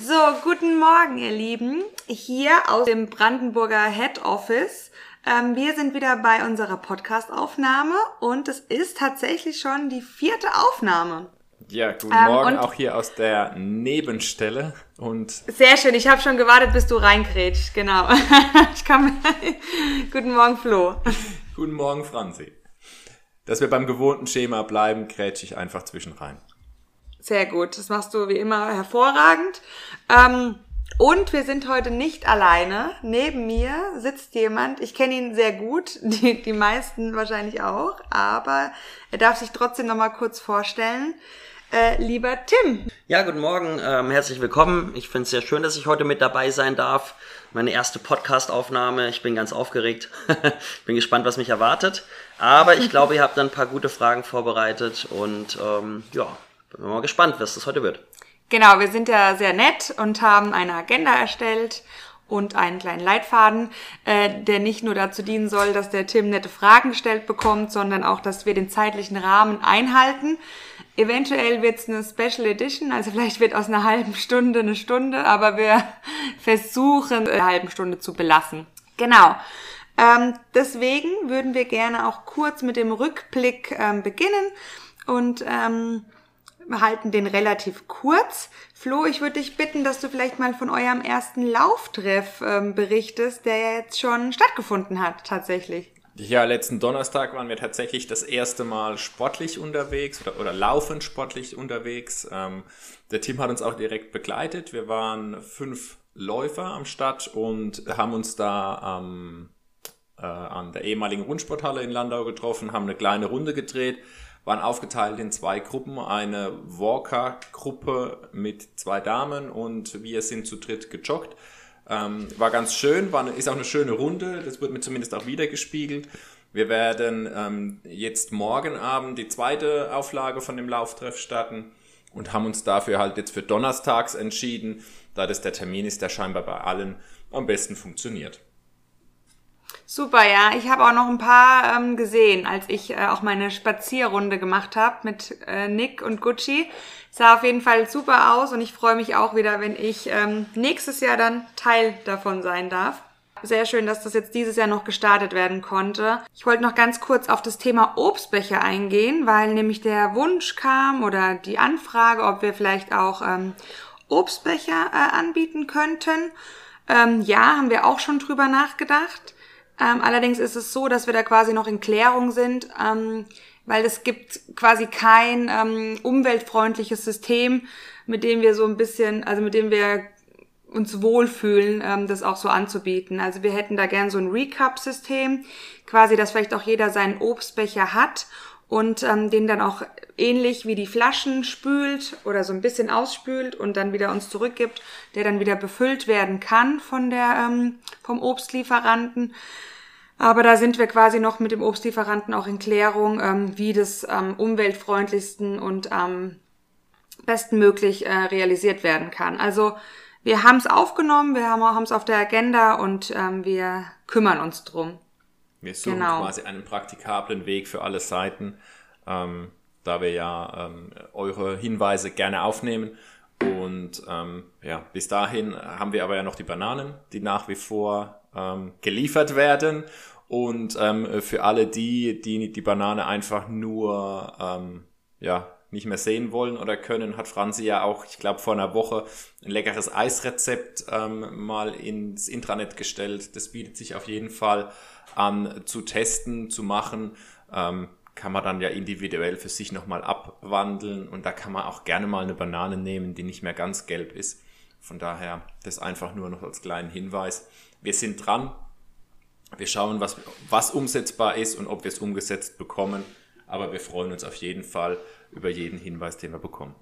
So, guten Morgen, ihr Lieben. Hier aus dem Brandenburger Head Office. Ähm, wir sind wieder bei unserer Podcast-Aufnahme und es ist tatsächlich schon die vierte Aufnahme. Ja, guten ähm, Morgen auch hier aus der Nebenstelle und sehr schön. Ich habe schon gewartet, bis du reinkrätschst. Genau. ich kann. guten Morgen, Flo. Guten Morgen, Franzi. Dass wir beim gewohnten Schema bleiben, krätsch ich einfach zwischen rein. Sehr gut, das machst du wie immer hervorragend. Ähm, und wir sind heute nicht alleine. Neben mir sitzt jemand, ich kenne ihn sehr gut, die, die meisten wahrscheinlich auch, aber er darf sich trotzdem nochmal kurz vorstellen. Äh, lieber Tim. Ja, guten Morgen, ähm, herzlich willkommen. Ich finde es sehr schön, dass ich heute mit dabei sein darf. Meine erste Podcast-Aufnahme. Ich bin ganz aufgeregt. bin gespannt, was mich erwartet. Aber ich glaube, ihr habt ein paar gute Fragen vorbereitet und ähm, ja, bin mal gespannt, was das heute wird. Genau, wir sind ja sehr nett und haben eine Agenda erstellt und einen kleinen Leitfaden, äh, der nicht nur dazu dienen soll, dass der Tim nette Fragen gestellt bekommt, sondern auch, dass wir den zeitlichen Rahmen einhalten. Eventuell wird es eine Special Edition, also vielleicht wird aus einer halben Stunde eine Stunde, aber wir versuchen, eine halbe Stunde zu belassen. Genau. Ähm, deswegen würden wir gerne auch kurz mit dem Rückblick ähm, beginnen und ähm, halten den relativ kurz. Flo, ich würde dich bitten, dass du vielleicht mal von eurem ersten Lauftreff ähm, berichtest, der jetzt schon stattgefunden hat, tatsächlich. Ja, letzten Donnerstag waren wir tatsächlich das erste Mal sportlich unterwegs oder, oder laufend sportlich unterwegs. Ähm, der Team hat uns auch direkt begleitet. Wir waren fünf Läufer am Start und haben uns da ähm, äh, an der ehemaligen Rundsporthalle in Landau getroffen, haben eine kleine Runde gedreht waren aufgeteilt in zwei Gruppen. Eine Walker-Gruppe mit zwei Damen und wir sind zu dritt gejoggt. Ähm, war ganz schön, war, ist auch eine schöne Runde, das wird mir zumindest auch wieder gespiegelt. Wir werden ähm, jetzt morgen Abend die zweite Auflage von dem Lauftreff starten und haben uns dafür halt jetzt für Donnerstags entschieden, da das der Termin ist, der scheinbar bei allen am besten funktioniert. Super, ja. Ich habe auch noch ein paar ähm, gesehen, als ich äh, auch meine Spazierrunde gemacht habe mit äh, Nick und Gucci. Sah auf jeden Fall super aus und ich freue mich auch wieder, wenn ich ähm, nächstes Jahr dann Teil davon sein darf. Sehr schön, dass das jetzt dieses Jahr noch gestartet werden konnte. Ich wollte noch ganz kurz auf das Thema Obstbecher eingehen, weil nämlich der Wunsch kam oder die Anfrage, ob wir vielleicht auch ähm, Obstbecher äh, anbieten könnten. Ähm, ja, haben wir auch schon drüber nachgedacht. Ähm, allerdings ist es so, dass wir da quasi noch in Klärung sind, ähm, weil es gibt quasi kein ähm, umweltfreundliches System, mit dem wir so ein bisschen, also mit dem wir uns wohlfühlen, ähm, das auch so anzubieten. Also wir hätten da gern so ein Recap-System, quasi, dass vielleicht auch jeder seinen Obstbecher hat und ähm, den dann auch ähnlich wie die Flaschen spült oder so ein bisschen ausspült und dann wieder uns zurückgibt, der dann wieder befüllt werden kann von der ähm, vom Obstlieferanten. Aber da sind wir quasi noch mit dem Obstlieferanten auch in Klärung, ähm, wie das am umweltfreundlichsten und am bestmöglich äh, realisiert werden kann. Also wir haben es aufgenommen, wir haben es auf der Agenda und ähm, wir kümmern uns drum. Wir suchen genau. quasi einen praktikablen Weg für alle Seiten, ähm, da wir ja ähm, eure Hinweise gerne aufnehmen. Und ähm, ja, bis dahin haben wir aber ja noch die Bananen, die nach wie vor ähm, geliefert werden. Und ähm, für alle die, die die Banane einfach nur ähm, ja, nicht mehr sehen wollen oder können, hat Franzi ja auch, ich glaube, vor einer Woche ein leckeres Eisrezept ähm, mal ins Intranet gestellt. Das bietet sich auf jeden Fall an zu testen, zu machen. Ähm, kann man dann ja individuell für sich nochmal abwandeln und da kann man auch gerne mal eine Banane nehmen, die nicht mehr ganz gelb ist. Von daher das einfach nur noch als kleinen Hinweis. Wir sind dran. Wir schauen, was, was umsetzbar ist und ob wir es umgesetzt bekommen. Aber wir freuen uns auf jeden Fall über jeden Hinweis, den wir bekommen.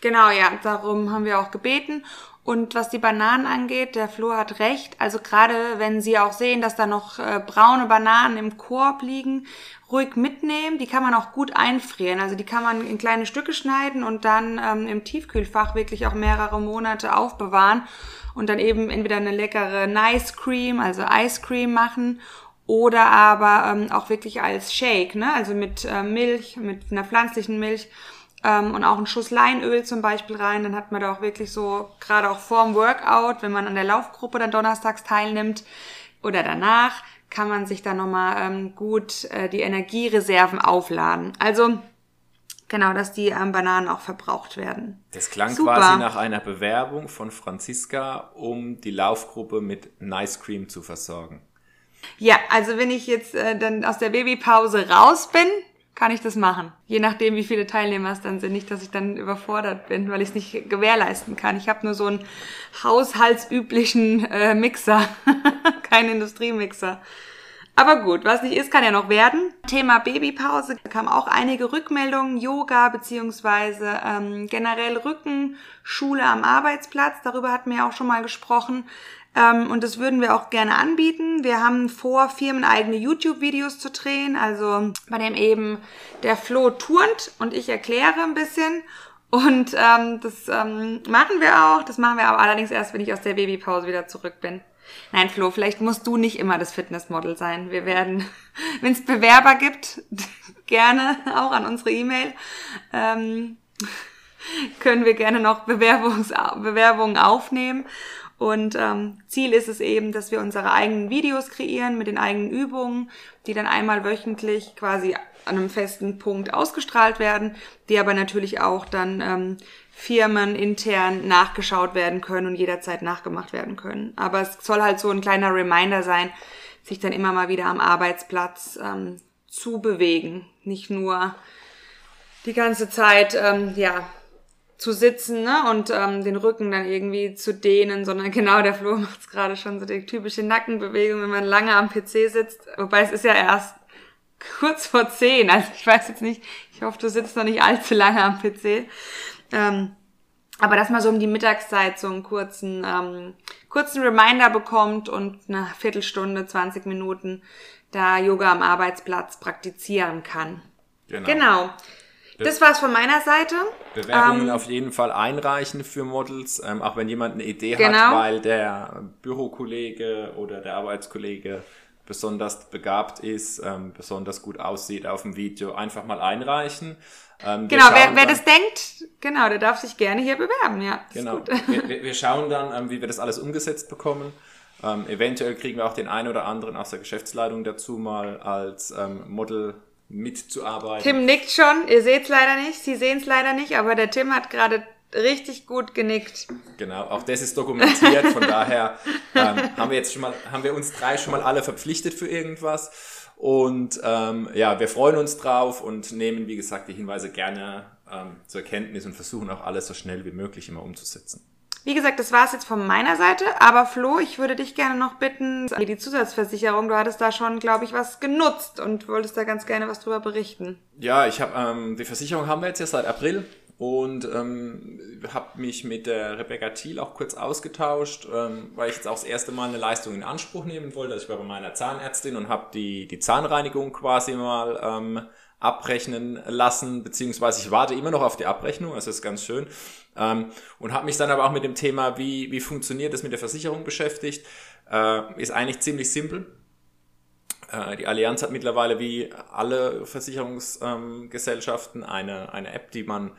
Genau, ja, darum haben wir auch gebeten. Und was die Bananen angeht, der Flo hat recht. Also gerade wenn Sie auch sehen, dass da noch äh, braune Bananen im Korb liegen, ruhig mitnehmen. Die kann man auch gut einfrieren. Also die kann man in kleine Stücke schneiden und dann ähm, im Tiefkühlfach wirklich auch mehrere Monate aufbewahren und dann eben entweder eine leckere Nice Cream, also Ice Cream machen oder aber ähm, auch wirklich als Shake, ne? also mit äh, Milch, mit einer pflanzlichen Milch ähm, und auch einen Schuss Leinöl zum Beispiel rein. Dann hat man da auch wirklich so, gerade auch vorm Workout, wenn man an der Laufgruppe dann donnerstags teilnimmt oder danach, kann man sich dann nochmal ähm, gut äh, die Energiereserven aufladen. Also genau, dass die ähm, Bananen auch verbraucht werden. Das klang Super. quasi nach einer Bewerbung von Franziska, um die Laufgruppe mit Nice Cream zu versorgen. Ja, also wenn ich jetzt äh, dann aus der Babypause raus bin, kann ich das machen. Je nachdem, wie viele Teilnehmer es dann sind. Nicht, dass ich dann überfordert bin, weil ich es nicht gewährleisten kann. Ich habe nur so einen haushaltsüblichen äh, Mixer, kein Industriemixer. Aber gut, was nicht ist, kann ja noch werden. Thema Babypause da kamen auch einige Rückmeldungen, Yoga beziehungsweise ähm, generell Rückenschule am Arbeitsplatz. Darüber hatten wir ja auch schon mal gesprochen. Ähm, und das würden wir auch gerne anbieten. Wir haben vor, firmeneigene YouTube-Videos zu drehen, also bei dem eben der Flo turnt und ich erkläre ein bisschen. Und ähm, das ähm, machen wir auch. Das machen wir aber allerdings erst, wenn ich aus der Babypause wieder zurück bin. Nein, Flo, vielleicht musst du nicht immer das Fitnessmodel sein. Wir werden, wenn es Bewerber gibt, gerne auch an unsere E-Mail. Ähm, können wir gerne noch Bewerbungs Bewerbungen aufnehmen. Und ähm, Ziel ist es eben, dass wir unsere eigenen Videos kreieren mit den eigenen Übungen, die dann einmal wöchentlich quasi an einem festen Punkt ausgestrahlt werden, die aber natürlich auch dann ähm, Firmen intern nachgeschaut werden können und jederzeit nachgemacht werden können. Aber es soll halt so ein kleiner Reminder sein, sich dann immer mal wieder am Arbeitsplatz ähm, zu bewegen, nicht nur die ganze Zeit ähm, ja zu sitzen ne? und ähm, den Rücken dann irgendwie zu dehnen, sondern genau der Flo macht es gerade schon so die typische Nackenbewegung, wenn man lange am PC sitzt. Wobei es ist ja erst kurz vor zehn, also ich weiß jetzt nicht, ich hoffe, du sitzt noch nicht allzu lange am PC. Ähm, aber dass man so um die Mittagszeit so einen kurzen, ähm, kurzen Reminder bekommt und eine Viertelstunde, 20 Minuten da Yoga am Arbeitsplatz praktizieren kann. Genau. genau. Das war's von meiner Seite. Bewerbungen ähm, auf jeden Fall einreichen für Models, ähm, auch wenn jemand eine Idee genau. hat, weil der Bürokollege oder der Arbeitskollege besonders begabt ist, ähm, besonders gut aussieht auf dem Video, einfach mal einreichen. Ähm, genau, wer, wer das denkt, genau, der darf sich gerne hier bewerben, ja. Genau. Wir, wir, schauen dann, ähm, wie wir das alles umgesetzt bekommen. Ähm, eventuell kriegen wir auch den einen oder anderen aus der Geschäftsleitung dazu mal als ähm, Model mitzuarbeiten. Tim nickt schon, ihr seht es leider nicht, Sie sehen es leider nicht, aber der Tim hat gerade richtig gut genickt. Genau, auch das ist dokumentiert, von daher ähm, haben wir jetzt schon mal, haben wir uns drei schon mal alle verpflichtet für irgendwas. Und ähm, ja, wir freuen uns drauf und nehmen, wie gesagt, die Hinweise gerne ähm, zur Kenntnis und versuchen auch alles so schnell wie möglich immer umzusetzen. Wie gesagt, das war's jetzt von meiner Seite. Aber Flo, ich würde dich gerne noch bitten, die Zusatzversicherung, du hattest da schon, glaube ich, was genutzt und wolltest da ganz gerne was drüber berichten. Ja, ich habe ähm, die Versicherung haben wir jetzt ja seit April und ähm, habe mich mit der Rebecca Thiel auch kurz ausgetauscht, ähm, weil ich jetzt auch das erste Mal eine Leistung in Anspruch nehmen wollte. Also ich war bei meiner Zahnärztin und habe die, die Zahnreinigung quasi mal ähm, abrechnen lassen, beziehungsweise ich warte immer noch auf die Abrechnung, das ist ganz schön. Ähm, und habe mich dann aber auch mit dem Thema, wie, wie funktioniert das mit der Versicherung beschäftigt. Äh, ist eigentlich ziemlich simpel. Äh, die Allianz hat mittlerweile wie alle Versicherungsgesellschaften ähm, eine, eine App, die man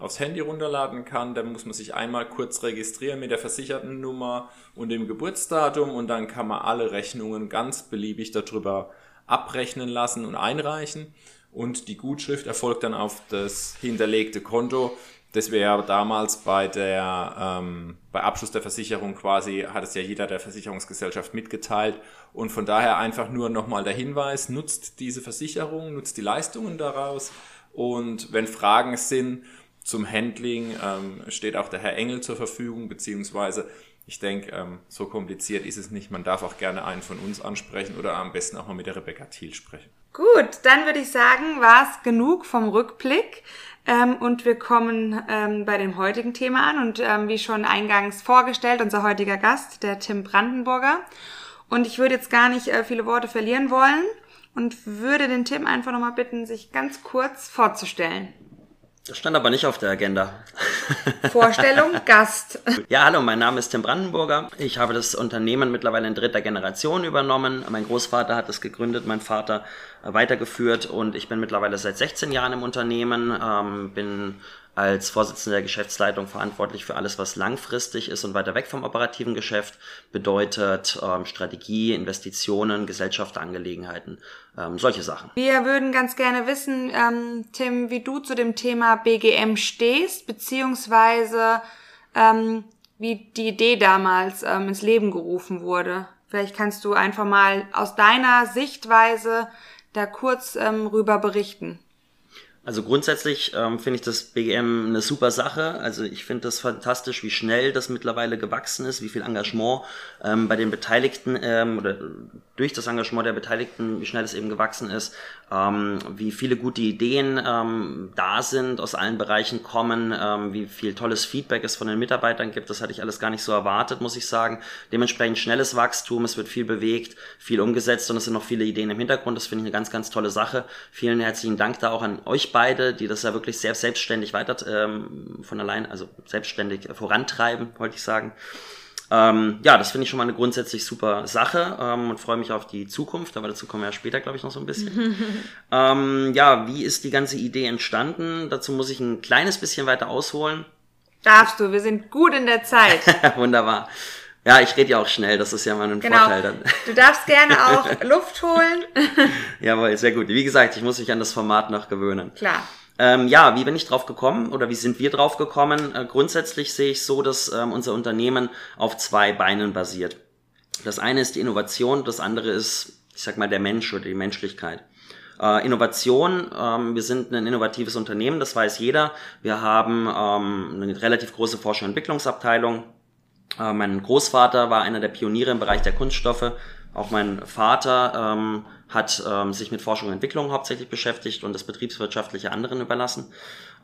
aufs Handy runterladen kann. Da muss man sich einmal kurz registrieren mit der versicherten Nummer und dem Geburtsdatum und dann kann man alle Rechnungen ganz beliebig darüber abrechnen lassen und einreichen und die Gutschrift erfolgt dann auf das hinterlegte Konto. Das wäre damals bei der ähm, bei Abschluss der Versicherung quasi hat es ja jeder der Versicherungsgesellschaft mitgeteilt und von daher einfach nur nochmal der Hinweis: Nutzt diese Versicherung, nutzt die Leistungen daraus und wenn Fragen sind zum Handling ähm, steht auch der Herr Engel zur Verfügung beziehungsweise ich denke, ähm, so kompliziert ist es nicht. Man darf auch gerne einen von uns ansprechen oder am besten auch mal mit der Rebecca Thiel sprechen. Gut, dann würde ich sagen, war es genug vom Rückblick. Ähm, und wir kommen ähm, bei dem heutigen Thema an. Und ähm, wie schon eingangs vorgestellt, unser heutiger Gast, der Tim Brandenburger. Und ich würde jetzt gar nicht äh, viele Worte verlieren wollen und würde den Tim einfach nochmal bitten, sich ganz kurz vorzustellen. Das stand aber nicht auf der Agenda. Vorstellung, Gast. Ja, hallo, mein Name ist Tim Brandenburger. Ich habe das Unternehmen mittlerweile in dritter Generation übernommen. Mein Großvater hat es gegründet, mein Vater weitergeführt und ich bin mittlerweile seit 16 Jahren im Unternehmen, ähm, bin als Vorsitzender der Geschäftsleitung verantwortlich für alles, was langfristig ist und weiter weg vom operativen Geschäft bedeutet, ähm, Strategie, Investitionen, Gesellschaftsangelegenheiten, ähm, solche Sachen. Wir würden ganz gerne wissen, ähm, Tim, wie du zu dem Thema BGM stehst, beziehungsweise ähm, wie die Idee damals ähm, ins Leben gerufen wurde. Vielleicht kannst du einfach mal aus deiner Sichtweise da kurz ähm, rüber berichten. Also grundsätzlich ähm, finde ich das BGM eine super Sache. Also ich finde das fantastisch, wie schnell das mittlerweile gewachsen ist, wie viel Engagement ähm, bei den Beteiligten ähm, oder durch das Engagement der Beteiligten, wie schnell es eben gewachsen ist, ähm, wie viele gute Ideen ähm, da sind, aus allen Bereichen kommen, ähm, wie viel tolles Feedback es von den Mitarbeitern gibt. Das hatte ich alles gar nicht so erwartet, muss ich sagen. Dementsprechend schnelles Wachstum, es wird viel bewegt, viel umgesetzt und es sind noch viele Ideen im Hintergrund. Das finde ich eine ganz, ganz tolle Sache. Vielen herzlichen Dank da auch an euch beide, die das ja wirklich sehr selbstständig weiter ähm, von allein, also selbstständig vorantreiben, wollte ich sagen. Ähm, ja, das finde ich schon mal eine grundsätzlich super Sache ähm, und freue mich auf die Zukunft, aber dazu kommen wir ja später, glaube ich, noch so ein bisschen. ähm, ja, wie ist die ganze Idee entstanden? Dazu muss ich ein kleines bisschen weiter ausholen. Darfst du, wir sind gut in der Zeit. Wunderbar. Ja, ich rede ja auch schnell, das ist ja mal ein genau. Vorteil dann. Du darfst gerne auch Luft holen. Jawohl, sehr gut. Wie gesagt, ich muss mich an das Format noch gewöhnen. Klar. Ähm, ja, wie bin ich drauf gekommen oder wie sind wir drauf gekommen? Äh, grundsätzlich sehe ich so, dass ähm, unser Unternehmen auf zwei Beinen basiert. Das eine ist die Innovation, das andere ist, ich sag mal, der Mensch oder die Menschlichkeit. Äh, Innovation, ähm, wir sind ein innovatives Unternehmen, das weiß jeder. Wir haben ähm, eine relativ große Forschung- und Entwicklungsabteilung äh, mein Großvater war einer der Pioniere im Bereich der Kunststoffe. Auch mein Vater ähm, hat ähm, sich mit Forschung und Entwicklung hauptsächlich beschäftigt und das betriebswirtschaftliche anderen überlassen.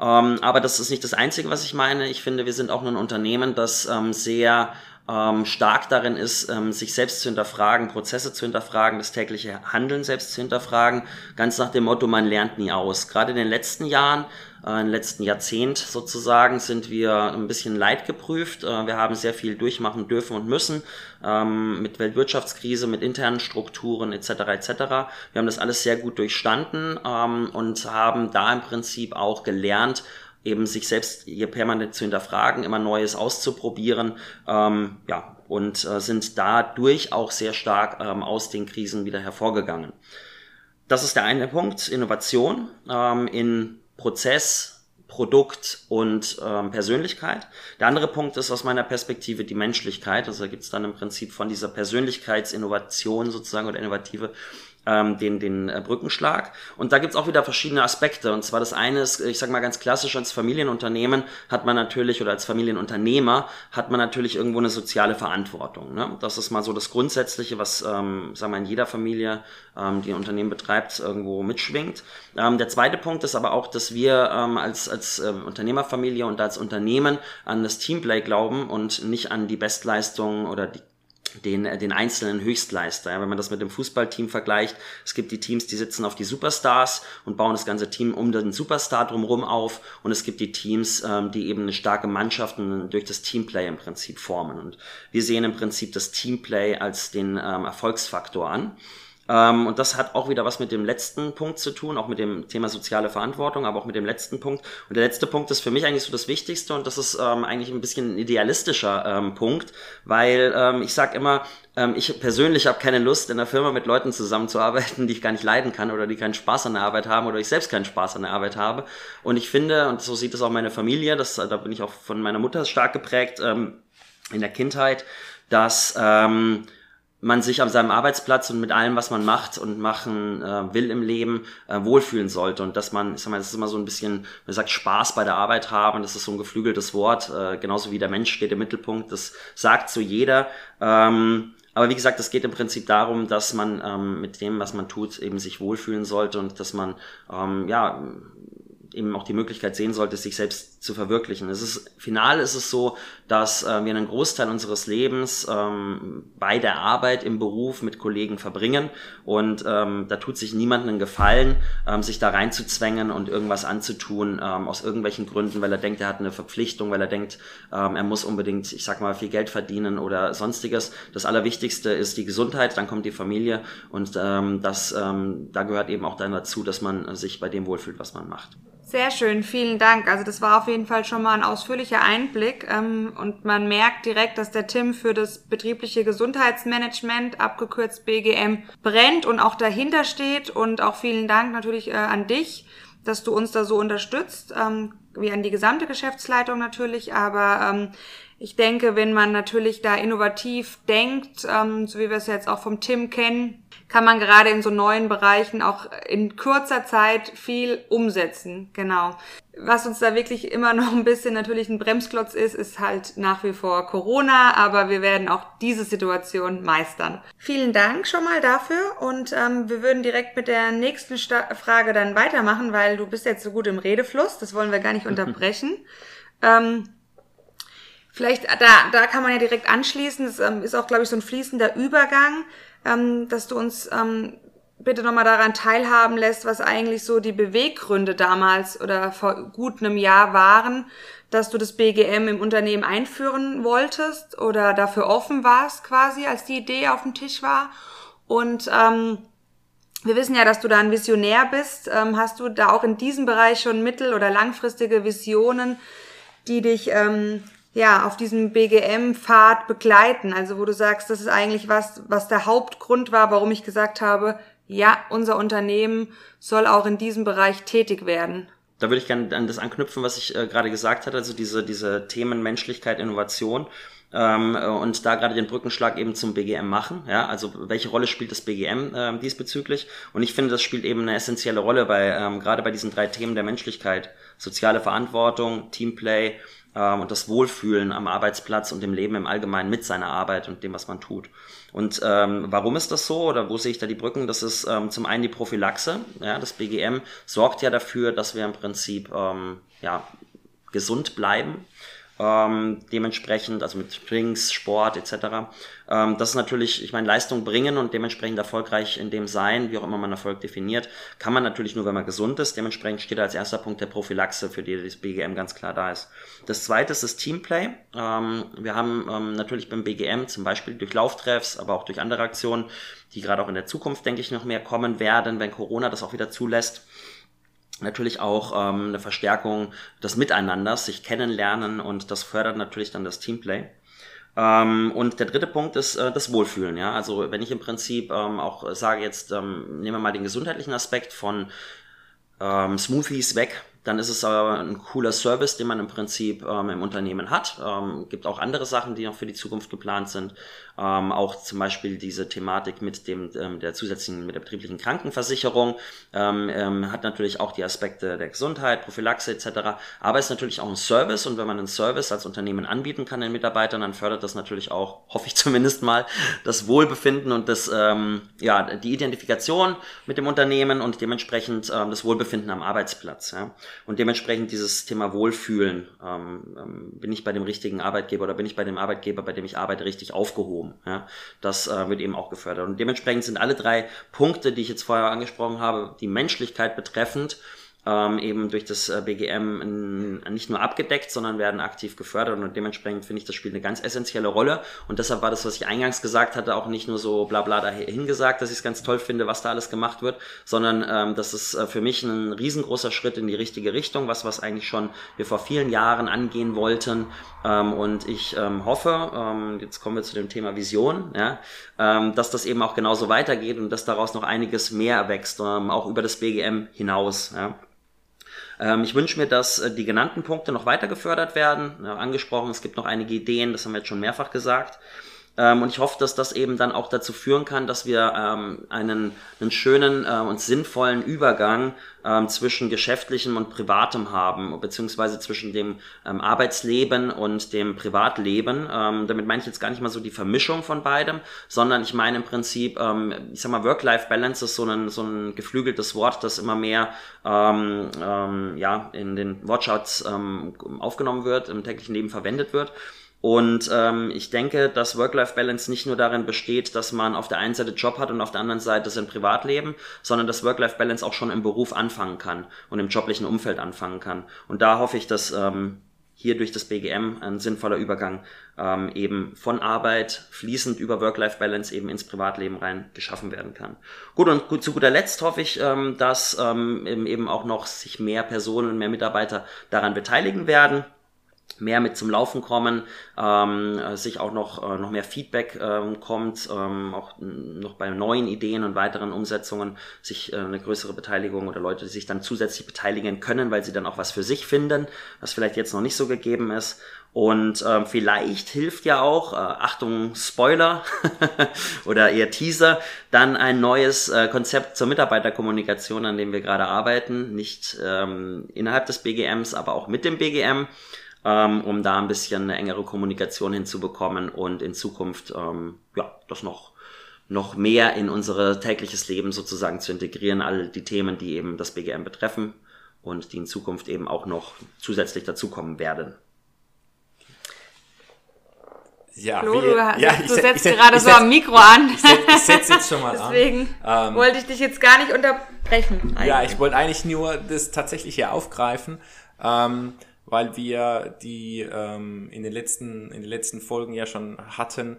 Ähm, aber das ist nicht das Einzige, was ich meine. Ich finde, wir sind auch ein Unternehmen, das ähm, sehr ähm, stark darin ist, ähm, sich selbst zu hinterfragen, Prozesse zu hinterfragen, das tägliche Handeln selbst zu hinterfragen, ganz nach dem Motto, man lernt nie aus. Gerade in den letzten Jahren, äh, im letzten Jahrzehnt sozusagen, sind wir ein bisschen leidgeprüft. Äh, wir haben sehr viel durchmachen dürfen und müssen, ähm, mit Weltwirtschaftskrise, mit internen Strukturen etc. etc. Wir haben das alles sehr gut durchstanden ähm, und haben da im Prinzip auch gelernt, eben sich selbst hier permanent zu hinterfragen, immer Neues auszuprobieren, ähm, ja, und äh, sind dadurch auch sehr stark ähm, aus den Krisen wieder hervorgegangen. Das ist der eine Punkt, Innovation ähm, in Prozess, Produkt und ähm, Persönlichkeit. Der andere Punkt ist aus meiner Perspektive die Menschlichkeit. Also da gibt es dann im Prinzip von dieser Persönlichkeitsinnovation sozusagen oder innovative ähm, den, den äh, Brückenschlag. Und da gibt's auch wieder verschiedene Aspekte. Und zwar das eine ist, ich sage mal ganz klassisch, als Familienunternehmen hat man natürlich, oder als Familienunternehmer hat man natürlich irgendwo eine soziale Verantwortung. Ne? Das ist mal so das Grundsätzliche, was, ähm, sagen wir, in jeder Familie, ähm, die ein Unternehmen betreibt, irgendwo mitschwingt. Ähm, der zweite Punkt ist aber auch, dass wir ähm, als, als äh, Unternehmerfamilie und als Unternehmen an das Teamplay glauben und nicht an die Bestleistung oder die den, den einzelnen Höchstleister. Ja, wenn man das mit dem Fußballteam vergleicht, es gibt die Teams, die sitzen auf die Superstars und bauen das ganze Team um den Superstar drumherum auf und es gibt die Teams, ähm, die eben eine starke Mannschaft durch das Teamplay im Prinzip formen. Und wir sehen im Prinzip das Teamplay als den ähm, Erfolgsfaktor an. Ähm, und das hat auch wieder was mit dem letzten Punkt zu tun, auch mit dem Thema soziale Verantwortung, aber auch mit dem letzten Punkt. Und der letzte Punkt ist für mich eigentlich so das Wichtigste und das ist ähm, eigentlich ein bisschen ein idealistischer ähm, Punkt, weil ähm, ich sage immer, ähm, ich persönlich habe keine Lust, in einer Firma mit Leuten zusammenzuarbeiten, die ich gar nicht leiden kann oder die keinen Spaß an der Arbeit haben oder ich selbst keinen Spaß an der Arbeit habe. Und ich finde, und so sieht es auch meine Familie, das, da bin ich auch von meiner Mutter stark geprägt ähm, in der Kindheit, dass man sich auf seinem Arbeitsplatz und mit allem, was man macht und machen äh, will im Leben, äh, wohlfühlen sollte. Und dass man, ich sag mal, das ist immer so ein bisschen, man sagt, Spaß bei der Arbeit haben, das ist so ein geflügeltes Wort, äh, genauso wie der Mensch steht im Mittelpunkt, das sagt so jeder. Ähm, aber wie gesagt, es geht im Prinzip darum, dass man ähm, mit dem, was man tut, eben sich wohlfühlen sollte und dass man ähm, ja eben auch die Möglichkeit sehen sollte, sich selbst zu verwirklichen. Es ist, final ist es so, dass äh, wir einen Großteil unseres Lebens ähm, bei der Arbeit im Beruf mit Kollegen verbringen und ähm, da tut sich niemandem einen Gefallen, ähm, sich da reinzuzwängen und irgendwas anzutun ähm, aus irgendwelchen Gründen, weil er denkt, er hat eine Verpflichtung, weil er denkt, ähm, er muss unbedingt, ich sag mal, viel Geld verdienen oder sonstiges. Das Allerwichtigste ist die Gesundheit, dann kommt die Familie und ähm, das, ähm, da gehört eben auch dann dazu, dass man sich bei dem wohlfühlt, was man macht. Sehr schön, vielen Dank. Also das war auf jeden Fall schon mal ein ausführlicher Einblick ähm, und man merkt direkt, dass der Tim für das betriebliche Gesundheitsmanagement, abgekürzt BGM, brennt und auch dahinter steht. Und auch vielen Dank natürlich äh, an dich, dass du uns da so unterstützt, ähm, wie an die gesamte Geschäftsleitung natürlich. Aber ähm, ich denke, wenn man natürlich da innovativ denkt, ähm, so wie wir es jetzt auch vom Tim kennen, kann man gerade in so neuen Bereichen auch in kurzer Zeit viel umsetzen. Genau. Was uns da wirklich immer noch ein bisschen natürlich ein Bremsklotz ist, ist halt nach wie vor Corona, aber wir werden auch diese Situation meistern. Vielen Dank schon mal dafür und ähm, wir würden direkt mit der nächsten Sta Frage dann weitermachen, weil du bist jetzt so gut im Redefluss, das wollen wir gar nicht unterbrechen. ähm, vielleicht, da, da kann man ja direkt anschließen, das ähm, ist auch, glaube ich, so ein fließender Übergang ähm, dass du uns ähm, bitte nochmal daran teilhaben lässt, was eigentlich so die Beweggründe damals oder vor gut einem Jahr waren, dass du das BGM im Unternehmen einführen wolltest oder dafür offen warst quasi, als die Idee auf dem Tisch war. Und ähm, wir wissen ja, dass du da ein Visionär bist. Ähm, hast du da auch in diesem Bereich schon mittel- oder langfristige Visionen, die dich ähm, ja, auf diesem BGM-Pfad begleiten? Also wo du sagst, das ist eigentlich was, was der Hauptgrund war, warum ich gesagt habe, ja, unser Unternehmen soll auch in diesem Bereich tätig werden. Da würde ich gerne an das anknüpfen, was ich äh, gerade gesagt hatte, also diese, diese Themen Menschlichkeit, Innovation ähm, und da gerade den Brückenschlag eben zum BGM machen. Ja, also welche Rolle spielt das BGM äh, diesbezüglich? Und ich finde, das spielt eben eine essentielle Rolle bei ähm, gerade bei diesen drei Themen der Menschlichkeit: soziale Verantwortung, Teamplay ähm, und das Wohlfühlen am Arbeitsplatz und dem Leben im Allgemeinen mit seiner Arbeit und dem, was man tut. Und ähm, warum ist das so oder wo sehe ich da die Brücken? Das ist ähm, zum einen die Prophylaxe. Ja, das BGM sorgt ja dafür, dass wir im Prinzip ähm, ja, gesund bleiben ähm, dementsprechend, also mit Drinks, Sport etc. Ähm, das ist natürlich, ich meine, Leistung bringen und dementsprechend erfolgreich in dem sein, wie auch immer man Erfolg definiert, kann man natürlich nur, wenn man gesund ist. Dementsprechend steht als erster Punkt der Prophylaxe, für die das BGM ganz klar da ist. Das zweite ist das Teamplay. Ähm, wir haben ähm, natürlich beim BGM zum Beispiel durch Lauftreffs, aber auch durch andere Aktionen, die gerade auch in der Zukunft, denke ich, noch mehr kommen werden, wenn Corona das auch wieder zulässt natürlich auch ähm, eine Verstärkung des Miteinanders, sich kennenlernen und das fördert natürlich dann das Teamplay. Ähm, und der dritte Punkt ist äh, das Wohlfühlen. Ja, also wenn ich im Prinzip ähm, auch sage jetzt ähm, nehmen wir mal den gesundheitlichen Aspekt von ähm, Smoothies weg, dann ist es aber ein cooler Service, den man im Prinzip ähm, im Unternehmen hat. Ähm, gibt auch andere Sachen, die noch für die Zukunft geplant sind. Ähm, auch zum Beispiel diese Thematik mit dem ähm, der zusätzlichen mit der betrieblichen Krankenversicherung ähm, ähm, hat natürlich auch die Aspekte der Gesundheit, Prophylaxe etc. Aber ist natürlich auch ein Service und wenn man einen Service als Unternehmen anbieten kann den Mitarbeitern, dann fördert das natürlich auch, hoffe ich zumindest mal, das Wohlbefinden und das ähm, ja die Identifikation mit dem Unternehmen und dementsprechend ähm, das Wohlbefinden am Arbeitsplatz. Ja. Und dementsprechend dieses Thema Wohlfühlen, ähm, ähm, bin ich bei dem richtigen Arbeitgeber oder bin ich bei dem Arbeitgeber, bei dem ich arbeite, richtig aufgehoben. Ja? Das äh, wird eben auch gefördert. Und dementsprechend sind alle drei Punkte, die ich jetzt vorher angesprochen habe, die Menschlichkeit betreffend, ähm, eben durch das äh, BGM nicht nur abgedeckt, sondern werden aktiv gefördert und dementsprechend finde ich, das spielt eine ganz essentielle Rolle und deshalb war das, was ich eingangs gesagt hatte, auch nicht nur so bla bla dahin gesagt, dass ich es ganz toll finde, was da alles gemacht wird, sondern ähm, das ist äh, für mich ein riesengroßer Schritt in die richtige Richtung, was was eigentlich schon wir vor vielen Jahren angehen wollten ähm, und ich ähm, hoffe, ähm, jetzt kommen wir zu dem Thema Vision, ja, ähm, dass das eben auch genauso weitergeht und dass daraus noch einiges mehr erwächst, ähm, auch über das BGM hinaus. Ja. Ähm, ich wünsche mir, dass äh, die genannten Punkte noch weiter gefördert werden. Angesprochen, es gibt noch einige Ideen, das haben wir jetzt schon mehrfach gesagt. Ähm, und ich hoffe, dass das eben dann auch dazu führen kann, dass wir ähm, einen, einen schönen äh, und sinnvollen Übergang ähm, zwischen geschäftlichem und privatem haben, beziehungsweise zwischen dem ähm, Arbeitsleben und dem Privatleben. Ähm, damit meine ich jetzt gar nicht mal so die Vermischung von beidem, sondern ich meine im Prinzip, ähm, ich sag mal, Work-Life-Balance ist so ein, so ein geflügeltes Wort, das immer mehr ja, in den Wortschatz aufgenommen wird, im täglichen Leben verwendet wird. Und ähm, ich denke, dass Work-Life-Balance nicht nur darin besteht, dass man auf der einen Seite Job hat und auf der anderen Seite sein Privatleben, sondern dass Work-Life-Balance auch schon im Beruf anfangen kann und im joblichen Umfeld anfangen kann. Und da hoffe ich, dass ähm, hier durch das BGM ein sinnvoller Übergang ähm, eben von Arbeit fließend über Work-Life-Balance eben ins Privatleben rein geschaffen werden kann. Gut, und gut, zu guter Letzt hoffe ich, ähm, dass ähm, eben auch noch sich mehr Personen und mehr Mitarbeiter daran beteiligen werden mehr mit zum Laufen kommen, ähm, sich auch noch, äh, noch mehr Feedback ähm, kommt, ähm, auch noch bei neuen Ideen und weiteren Umsetzungen sich äh, eine größere Beteiligung oder Leute, die sich dann zusätzlich beteiligen können, weil sie dann auch was für sich finden, was vielleicht jetzt noch nicht so gegeben ist. Und ähm, vielleicht hilft ja auch, äh, Achtung, Spoiler oder eher Teaser, dann ein neues äh, Konzept zur Mitarbeiterkommunikation, an dem wir gerade arbeiten. Nicht ähm, innerhalb des BGMs, aber auch mit dem BGM ähm, um da ein bisschen eine engere Kommunikation hinzubekommen und in Zukunft ähm, ja das noch noch mehr in unser tägliches Leben sozusagen zu integrieren, all die Themen, die eben das BGM betreffen und die in Zukunft eben auch noch zusätzlich dazukommen werden. Ja, Flo, du, ja, du setzt ich, ich, gerade ich, so am Mikro an. Ich, setz, setze jetzt schon mal Deswegen an. Deswegen ähm, wollte ich dich jetzt gar nicht unterbrechen. Eigentlich. Ja, ich wollte eigentlich nur das tatsächlich hier aufgreifen. Ähm, weil wir die ähm, in, den letzten, in den letzten Folgen ja schon hatten,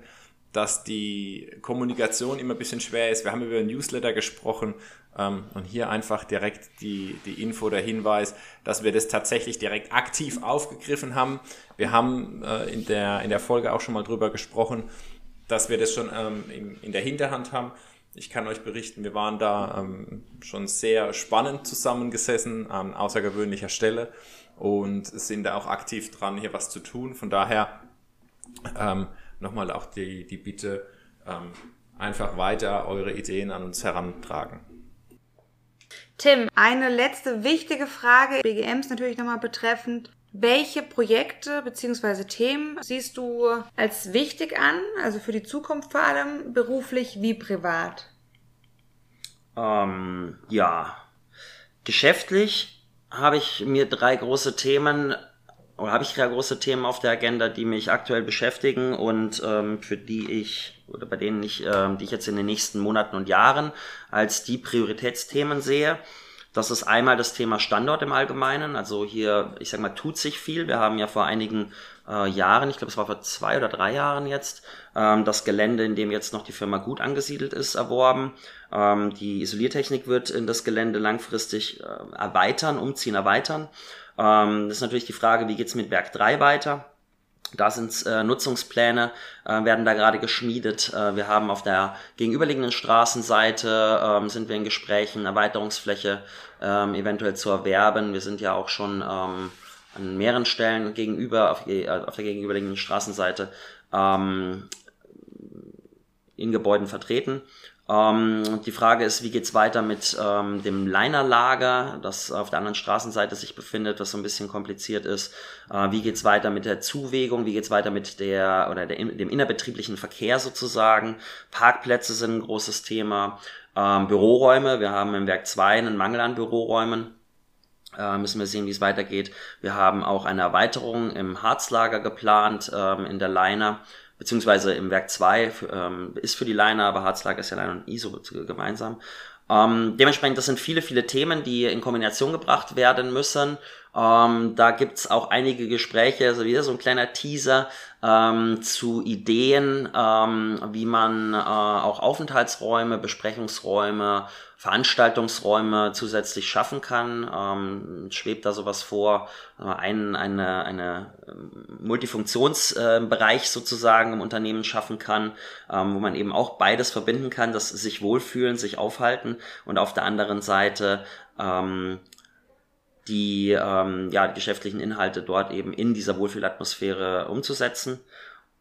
dass die Kommunikation immer ein bisschen schwer ist. Wir haben über Newsletter gesprochen ähm, und hier einfach direkt die, die Info, der Hinweis, dass wir das tatsächlich direkt aktiv aufgegriffen haben. Wir haben äh, in, der, in der Folge auch schon mal drüber gesprochen, dass wir das schon ähm, in, in der Hinterhand haben. Ich kann euch berichten, wir waren da ähm, schon sehr spannend zusammengesessen an außergewöhnlicher Stelle und sind da auch aktiv dran, hier was zu tun. Von daher ähm, nochmal auch die, die Bitte, ähm, einfach weiter eure Ideen an uns herantragen. Tim, eine letzte wichtige Frage, BGMs natürlich nochmal betreffend. Welche Projekte bzw. Themen siehst du als wichtig an, also für die Zukunft vor allem, beruflich wie privat? Ähm, ja, geschäftlich habe ich mir drei große Themen oder habe ich drei große Themen auf der Agenda, die mich aktuell beschäftigen und ähm, für die ich oder bei denen ich, ähm, die ich jetzt in den nächsten Monaten und Jahren als die Prioritätsthemen sehe. Das ist einmal das Thema Standort im Allgemeinen. Also hier, ich sag mal, tut sich viel. Wir haben ja vor einigen äh, Jahren, ich glaube, es war vor zwei oder drei Jahren jetzt, ähm, das Gelände, in dem jetzt noch die Firma gut angesiedelt ist, erworben. Ähm, die Isoliertechnik wird in das Gelände langfristig äh, erweitern, umziehen, erweitern. Ähm, das ist natürlich die Frage, wie geht's mit Werk 3 weiter? Da sind äh, Nutzungspläne, äh, werden da gerade geschmiedet. Äh, wir haben auf der gegenüberliegenden Straßenseite, ähm, sind wir in Gesprächen, Erweiterungsfläche ähm, eventuell zu erwerben. Wir sind ja auch schon ähm, an mehreren Stellen gegenüber, auf, äh, auf der gegenüberliegenden Straßenseite ähm, in Gebäuden vertreten. Ähm, die Frage ist, wie geht's weiter mit ähm, dem Linerlager, das auf der anderen Straßenseite sich befindet, was so ein bisschen kompliziert ist. Äh, wie geht's weiter mit der Zuwägung? Wie geht's weiter mit der oder der, dem innerbetrieblichen Verkehr sozusagen? Parkplätze sind ein großes Thema. Ähm, Büroräume. Wir haben im Werk 2 einen Mangel an Büroräumen. Äh, müssen wir sehen, wie es weitergeht. Wir haben auch eine Erweiterung im Harzlager geplant, ähm, in der Liner beziehungsweise im Werk 2 ähm, ist für die Liner, aber Harzlager ist ja Liner und ISO gemeinsam. Ähm, dementsprechend, das sind viele, viele Themen, die in Kombination gebracht werden müssen. Ähm, da gibt's auch einige Gespräche, also wieder so ein kleiner Teaser ähm, zu Ideen, ähm, wie man äh, auch Aufenthaltsräume, Besprechungsräume, Veranstaltungsräume zusätzlich schaffen kann. Ähm, schwebt da sowas vor, ein eine, eine ähm, Multifunktionsbereich äh, sozusagen im Unternehmen schaffen kann, ähm, wo man eben auch beides verbinden kann, das sich wohlfühlen, sich aufhalten und auf der anderen Seite ähm, die, ähm, ja, die geschäftlichen Inhalte dort eben in dieser Wohlfühlatmosphäre umzusetzen.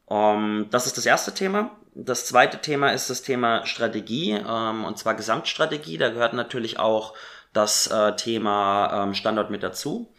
Um, ähm, das ist das erste Thema. Das zweite Thema ist das Thema Strategie, ähm, und zwar Gesamtstrategie. Da gehört natürlich auch das äh, Thema ähm, Standort mit dazu.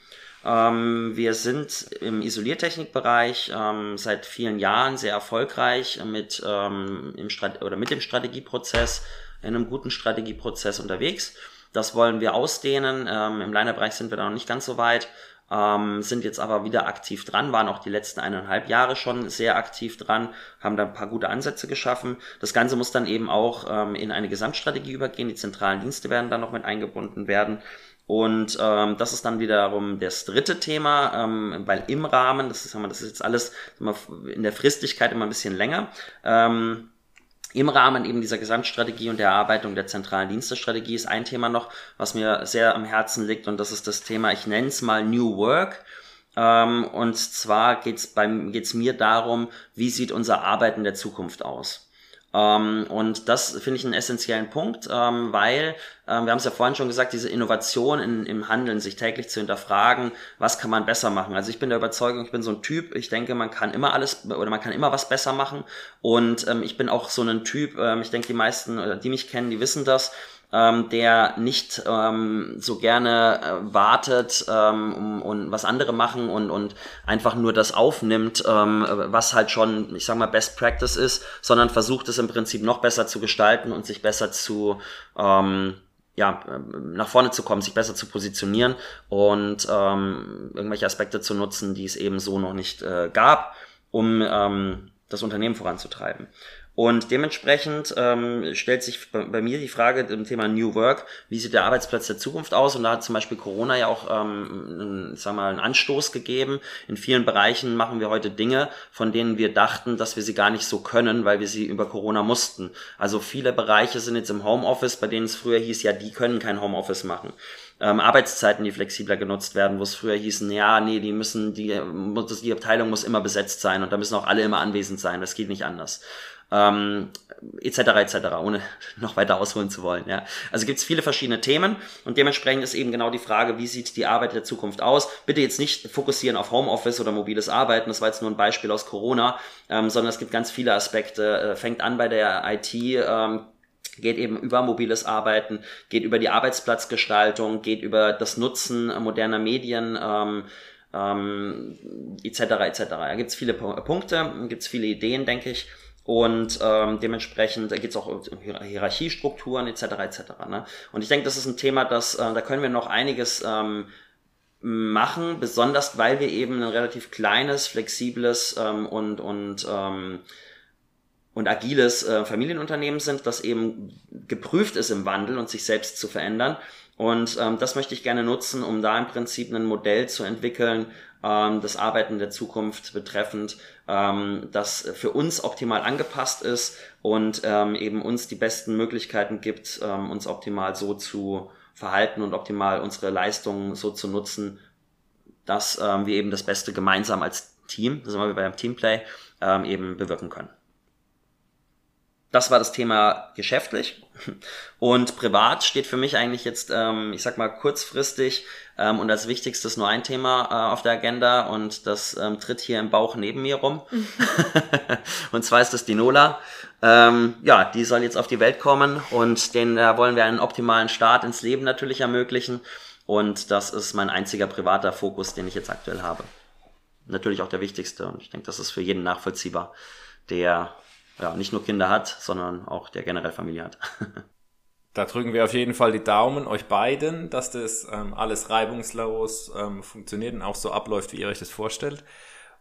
Ähm, wir sind im Isoliertechnikbereich ähm, seit vielen Jahren sehr erfolgreich mit, ähm, im oder mit dem Strategieprozess, in einem guten Strategieprozess unterwegs. Das wollen wir ausdehnen. Im Liner-Bereich sind wir da noch nicht ganz so weit ähm, sind jetzt aber wieder aktiv dran, waren auch die letzten eineinhalb Jahre schon sehr aktiv dran, haben da ein paar gute Ansätze geschaffen. Das Ganze muss dann eben auch ähm, in eine Gesamtstrategie übergehen. Die zentralen Dienste werden dann noch mit eingebunden werden. Und ähm, das ist dann wiederum das dritte Thema, ähm, weil im Rahmen, das ist, das ist jetzt alles in der Fristigkeit immer ein bisschen länger, ähm, im Rahmen eben dieser Gesamtstrategie und der Erarbeitung der zentralen Dienstestrategie ist ein Thema noch, was mir sehr am Herzen liegt und das ist das Thema, ich nenne es mal New Work. Ähm, und zwar geht es mir darum, wie sieht unser Arbeiten der Zukunft aus. Ähm, und das finde ich einen essentiellen Punkt, ähm, weil, ähm, wir haben es ja vorhin schon gesagt, diese Innovation in, im Handeln, sich täglich zu hinterfragen, was kann man besser machen. Also ich bin der Überzeugung, ich bin so ein Typ, ich denke, man kann immer alles oder man kann immer was besser machen. Und ich bin auch so ein Typ, ich denke, die meisten, die mich kennen, die wissen das ähm, der nicht ähm, so gerne äh, wartet ähm, um, und was andere machen und, und einfach nur das aufnimmt, ähm, was halt schon, ich sag mal, Best Practice ist, sondern versucht es im Prinzip noch besser zu gestalten und sich besser zu ähm, ja, nach vorne zu kommen, sich besser zu positionieren und ähm, irgendwelche Aspekte zu nutzen, die es eben so noch nicht äh, gab, um ähm, das Unternehmen voranzutreiben. Und dementsprechend ähm, stellt sich bei, bei, mir die Frage im Thema New Work, wie sieht der Arbeitsplatz der Zukunft aus? Und da hat zum Beispiel Corona ja auch ähm, einen, sagen wir mal, einen Anstoß gegeben. In vielen Bereichen machen wir heute Dinge, von denen wir dachten, dass wir sie gar nicht so können, weil wir sie über Corona mussten. Also viele Bereiche sind jetzt im Homeoffice, bei denen es früher hieß, ja, die können kein Homeoffice machen ähm, Arbeitszeiten, die flexibler genutzt werden, wo es früher hießen, ja, nee, die müssen, die, die Abteilung muss immer besetzt sein und da müssen auch alle immer anwesend sein, das geht nicht anders ähm, etc. etc., ohne noch weiter ausholen zu wollen. Ja. Also gibt es viele verschiedene Themen und dementsprechend ist eben genau die Frage, wie sieht die Arbeit der Zukunft aus? Bitte jetzt nicht fokussieren auf Homeoffice oder mobiles Arbeiten, das war jetzt nur ein Beispiel aus Corona, ähm, sondern es gibt ganz viele Aspekte. Äh, fängt an bei der IT, ähm, geht eben über mobiles Arbeiten, geht über die Arbeitsplatzgestaltung, geht über das Nutzen moderner Medien, ähm, ähm, etc. etc. Da gibt es viele Punkte, gibt es viele Ideen, denke ich. Und ähm, dementsprechend geht es auch um Hierarchiestrukturen etc. etc. Ne? Und ich denke, das ist ein Thema, das äh, da können wir noch einiges ähm, machen, besonders weil wir eben ein relativ kleines, flexibles ähm, und und ähm, und agiles äh, Familienunternehmen sind, das eben geprüft ist im Wandel und sich selbst zu verändern. Und ähm, das möchte ich gerne nutzen, um da im Prinzip ein Modell zu entwickeln, ähm, das Arbeiten der Zukunft betreffend, ähm, das für uns optimal angepasst ist und ähm, eben uns die besten Möglichkeiten gibt, ähm, uns optimal so zu verhalten und optimal unsere Leistungen so zu nutzen, dass ähm, wir eben das Beste gemeinsam als Team, das sind wir beim Teamplay, ähm, eben bewirken können. Das war das Thema geschäftlich. Und privat steht für mich eigentlich jetzt, ähm, ich sag mal, kurzfristig ähm, und als wichtigstes nur ein Thema äh, auf der Agenda und das ähm, tritt hier im Bauch neben mir rum. und zwar ist das die Nola. Ähm, ja, die soll jetzt auf die Welt kommen und den äh, wollen wir einen optimalen Start ins Leben natürlich ermöglichen. Und das ist mein einziger privater Fokus, den ich jetzt aktuell habe. Natürlich auch der wichtigste und ich denke, das ist für jeden nachvollziehbar, der ja, nicht nur Kinder hat, sondern auch der generell Familie hat. da drücken wir auf jeden Fall die Daumen euch beiden, dass das ähm, alles reibungslos ähm, funktioniert und auch so abläuft, wie ihr euch das vorstellt.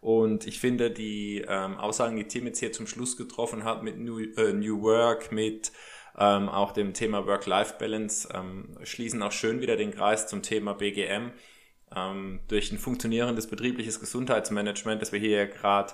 Und ich finde, die ähm, Aussagen, die Tim jetzt hier zum Schluss getroffen hat mit New, äh, New Work, mit ähm, auch dem Thema Work-Life-Balance, ähm, schließen auch schön wieder den Kreis zum Thema BGM. Ähm, durch ein funktionierendes betriebliches Gesundheitsmanagement, das wir hier gerade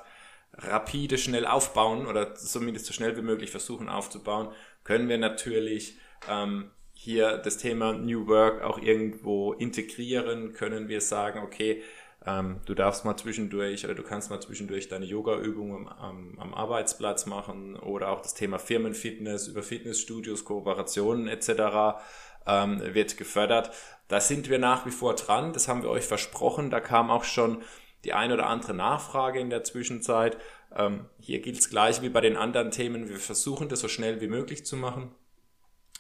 rapide schnell aufbauen oder zumindest so schnell wie möglich versuchen aufzubauen, können wir natürlich ähm, hier das Thema New Work auch irgendwo integrieren, können wir sagen, okay, ähm, du darfst mal zwischendurch oder du kannst mal zwischendurch deine Yoga-Übungen am, am, Arbeitsplatz machen oder auch das Thema Firmenfitness über Fitnessstudios, Kooperationen etc. Ähm, wird gefördert. Da sind wir nach wie vor dran, das haben wir euch versprochen. Da kam auch schon die ein oder andere Nachfrage in der Zwischenzeit. Ähm, hier gilt es gleich wie bei den anderen Themen. Wir versuchen das so schnell wie möglich zu machen.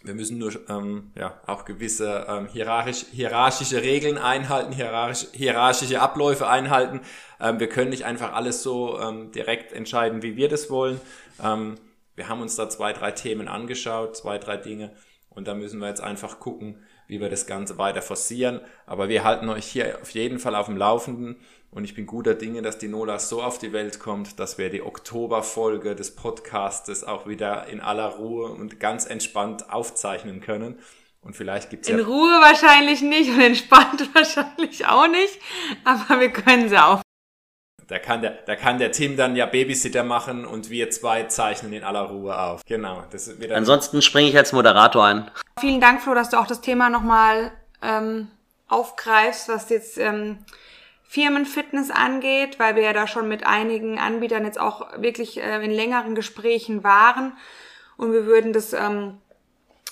Wir müssen nur ähm, ja, auch gewisse ähm, hierarchisch, hierarchische Regeln einhalten, hierarchisch, hierarchische Abläufe einhalten. Ähm, wir können nicht einfach alles so ähm, direkt entscheiden, wie wir das wollen. Ähm, wir haben uns da zwei, drei Themen angeschaut, zwei, drei Dinge. Und da müssen wir jetzt einfach gucken, wie wir das Ganze weiter forcieren. Aber wir halten euch hier auf jeden Fall auf dem Laufenden. Und ich bin guter Dinge, dass die Nola so auf die Welt kommt, dass wir die Oktoberfolge des Podcastes auch wieder in aller Ruhe und ganz entspannt aufzeichnen können. Und vielleicht gibt's In ja Ruhe wahrscheinlich nicht und entspannt wahrscheinlich auch nicht, aber wir können sie auf. Da kann, der, da kann der Tim dann ja Babysitter machen und wir zwei zeichnen in aller Ruhe auf. Genau. Das wird Ansonsten springe ich als Moderator ein. Vielen Dank, Flo, dass du auch das Thema nochmal ähm, aufgreifst, was jetzt ähm, Firmenfitness angeht, weil wir ja da schon mit einigen Anbietern jetzt auch wirklich äh, in längeren Gesprächen waren. Und wir würden das ähm,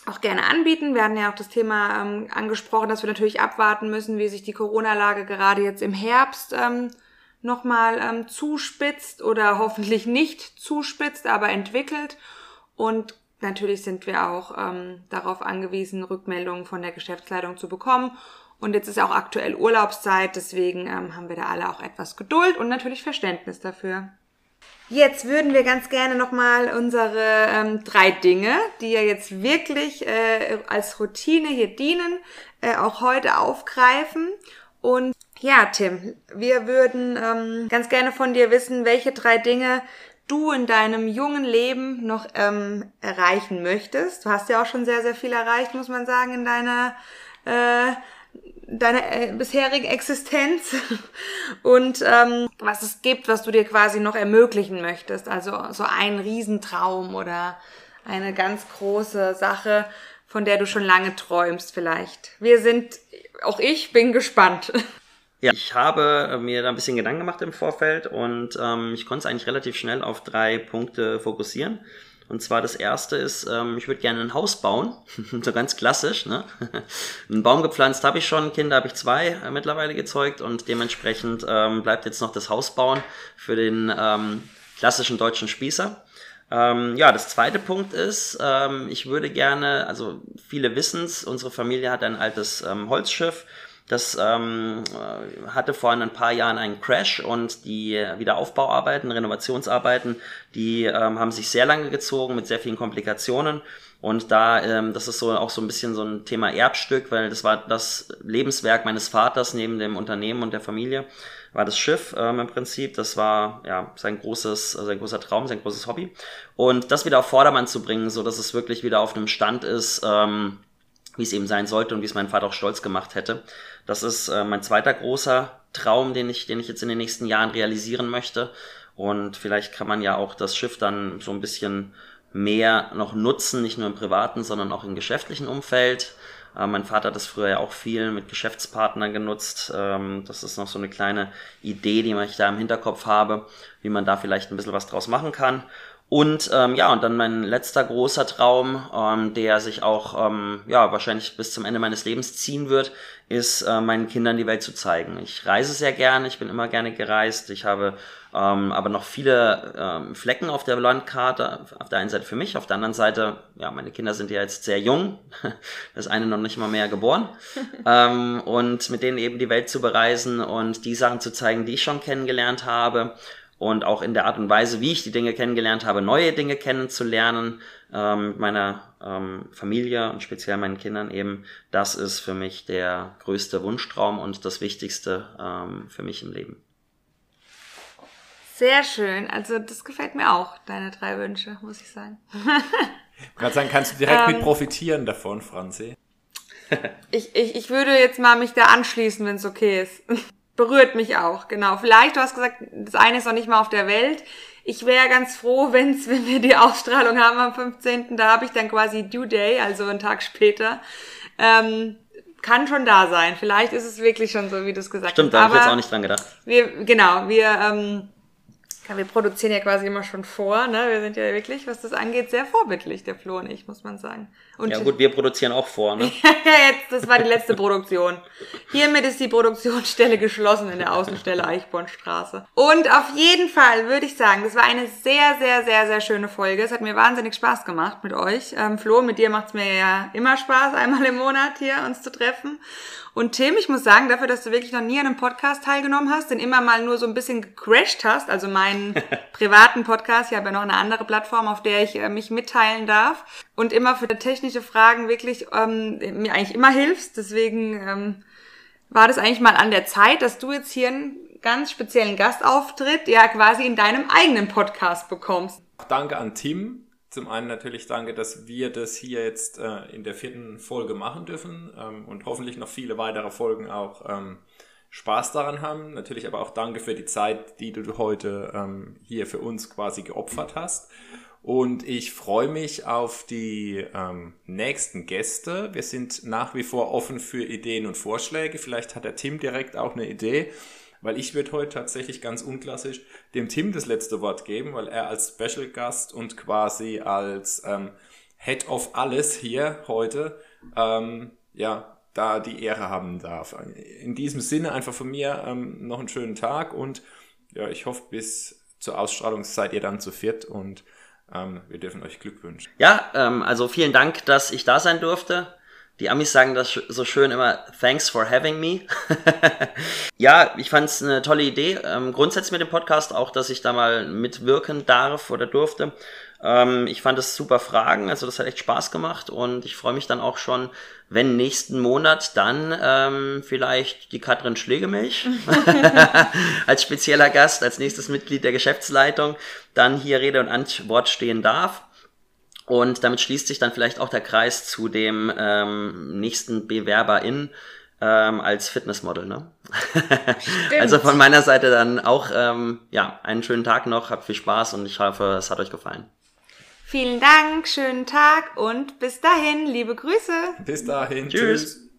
auch gerne anbieten. Wir hatten ja auch das Thema ähm, angesprochen, dass wir natürlich abwarten müssen, wie sich die Corona-Lage gerade jetzt im Herbst ähm, nochmal ähm, zuspitzt oder hoffentlich nicht zuspitzt, aber entwickelt. Und natürlich sind wir auch ähm, darauf angewiesen, Rückmeldungen von der Geschäftsleitung zu bekommen und jetzt ist auch aktuell Urlaubszeit, deswegen ähm, haben wir da alle auch etwas Geduld und natürlich Verständnis dafür. Jetzt würden wir ganz gerne nochmal unsere ähm, drei Dinge, die ja jetzt wirklich äh, als Routine hier dienen, äh, auch heute aufgreifen. Und ja, Tim, wir würden ähm, ganz gerne von dir wissen, welche drei Dinge du in deinem jungen Leben noch ähm, erreichen möchtest. Du hast ja auch schon sehr, sehr viel erreicht, muss man sagen, in deiner äh, deiner äh, bisherigen Existenz und ähm, was es gibt, was du dir quasi noch ermöglichen möchtest. Also so ein Riesentraum oder eine ganz große Sache, von der du schon lange träumst vielleicht. Wir sind, auch ich bin gespannt. Ja, ich habe mir da ein bisschen Gedanken gemacht im Vorfeld und ähm, ich konnte es eigentlich relativ schnell auf drei Punkte fokussieren. Und zwar das erste ist, ähm, ich würde gerne ein Haus bauen, so ganz klassisch. Ne? einen Baum gepflanzt habe ich schon, Kinder habe ich zwei äh, mittlerweile gezeugt und dementsprechend ähm, bleibt jetzt noch das Haus bauen für den ähm, klassischen deutschen Spießer. Ähm, ja, das zweite Punkt ist, ähm, ich würde gerne, also viele wissen's, unsere Familie hat ein altes ähm, Holzschiff das ähm, hatte vor ein paar Jahren einen Crash und die Wiederaufbauarbeiten, Renovationsarbeiten, die ähm, haben sich sehr lange gezogen mit sehr vielen Komplikationen. Und da, ähm, das ist so auch so ein bisschen so ein Thema Erbstück, weil das war das Lebenswerk meines Vaters neben dem Unternehmen und der Familie, war das Schiff ähm, im Prinzip. Das war ja sein großes, sein großer Traum, sein großes Hobby. Und das wieder auf Vordermann zu bringen, so dass es wirklich wieder auf einem Stand ist, ähm, wie es eben sein sollte und wie es mein Vater auch stolz gemacht hätte. Das ist äh, mein zweiter großer Traum, den ich, den ich jetzt in den nächsten Jahren realisieren möchte. Und vielleicht kann man ja auch das Schiff dann so ein bisschen mehr noch nutzen, nicht nur im privaten, sondern auch im geschäftlichen Umfeld. Äh, mein Vater hat das früher ja auch viel mit Geschäftspartnern genutzt. Ähm, das ist noch so eine kleine Idee, die ich da im Hinterkopf habe, wie man da vielleicht ein bisschen was draus machen kann. Und ähm, ja, und dann mein letzter großer Traum, ähm, der sich auch ähm, ja wahrscheinlich bis zum Ende meines Lebens ziehen wird, ist äh, meinen Kindern die Welt zu zeigen. Ich reise sehr gerne, ich bin immer gerne gereist. Ich habe ähm, aber noch viele ähm, Flecken auf der Landkarte. Auf der einen Seite für mich, auf der anderen Seite, ja, meine Kinder sind ja jetzt sehr jung. Das eine noch nicht mal mehr geboren. ähm, und mit denen eben die Welt zu bereisen und die Sachen zu zeigen, die ich schon kennengelernt habe und auch in der Art und Weise, wie ich die Dinge kennengelernt habe, neue Dinge kennenzulernen ähm, mit meiner ähm, Familie und speziell meinen Kindern eben, das ist für mich der größte Wunschtraum und das Wichtigste ähm, für mich im Leben. Sehr schön. Also das gefällt mir auch, deine drei Wünsche, muss ich sagen. ich kann sagen, kannst du direkt mit ähm. profitieren davon, Franzi? ich, ich, ich würde jetzt mal mich da anschließen, wenn es okay ist berührt mich auch, genau. Vielleicht, du hast gesagt, das eine ist noch nicht mal auf der Welt. Ich wäre ganz froh, wenn's, wenn wir die Ausstrahlung haben am 15., da habe ich dann quasi Due Day, also einen Tag später. Ähm, kann schon da sein. Vielleicht ist es wirklich schon so, wie du es gesagt Stimmt, hast. Stimmt, da habe ich jetzt auch nicht dran gedacht. Wir, genau, wir ähm, wir produzieren ja quasi immer schon vor, ne? Wir sind ja wirklich, was das angeht, sehr vorbildlich, der Flo und ich, muss man sagen. Und ja gut, wir produzieren auch vor, ne? jetzt, das war die letzte Produktion. Hiermit ist die Produktionsstelle geschlossen in der Außenstelle Eichbornstraße. Und auf jeden Fall würde ich sagen, das war eine sehr, sehr, sehr, sehr schöne Folge. Es hat mir wahnsinnig Spaß gemacht mit euch. Ähm, Flo, mit dir macht's mir ja immer Spaß, einmal im Monat hier uns zu treffen. Und Tim, ich muss sagen, dafür, dass du wirklich noch nie an einem Podcast teilgenommen hast, den immer mal nur so ein bisschen gecrashed hast, also meinen privaten Podcast, ich habe ja noch eine andere Plattform, auf der ich äh, mich mitteilen darf und immer für technische Fragen wirklich ähm, mir eigentlich immer hilfst. Deswegen ähm, war das eigentlich mal an der Zeit, dass du jetzt hier einen ganz speziellen Gastauftritt ja quasi in deinem eigenen Podcast bekommst. Danke an Tim zum einen natürlich danke, dass wir das hier jetzt äh, in der vierten Folge machen dürfen ähm, und hoffentlich noch viele weitere Folgen auch ähm, Spaß daran haben. Natürlich aber auch danke für die Zeit, die du heute ähm, hier für uns quasi geopfert hast. Und ich freue mich auf die ähm, nächsten Gäste. Wir sind nach wie vor offen für Ideen und Vorschläge. Vielleicht hat der Tim direkt auch eine Idee weil ich würde heute tatsächlich ganz unklassisch dem Tim das letzte Wort geben, weil er als Special Gast und quasi als ähm, Head of alles hier heute, ähm, ja, da die Ehre haben darf. In diesem Sinne einfach von mir ähm, noch einen schönen Tag und ja, ich hoffe bis zur Ausstrahlungszeit ihr dann zu viert und ähm, wir dürfen euch Glück wünschen. Ja, ähm, also vielen Dank, dass ich da sein durfte. Die Amis sagen das so schön immer, thanks for having me. ja, ich fand es eine tolle Idee. Ähm, grundsätzlich mit dem Podcast auch, dass ich da mal mitwirken darf oder durfte. Ähm, ich fand es super Fragen, also das hat echt Spaß gemacht und ich freue mich dann auch schon, wenn nächsten Monat dann ähm, vielleicht die Katrin Schlegelmilch als spezieller Gast, als nächstes Mitglied der Geschäftsleitung dann hier Rede und Antwort stehen darf. Und damit schließt sich dann vielleicht auch der Kreis zu dem ähm, nächsten Bewerberin ähm, als Fitnessmodel. Ne? also von meiner Seite dann auch ähm, ja einen schönen Tag noch, habt viel Spaß und ich hoffe, es hat euch gefallen. Vielen Dank, schönen Tag und bis dahin, liebe Grüße. Bis dahin, tschüss. tschüss.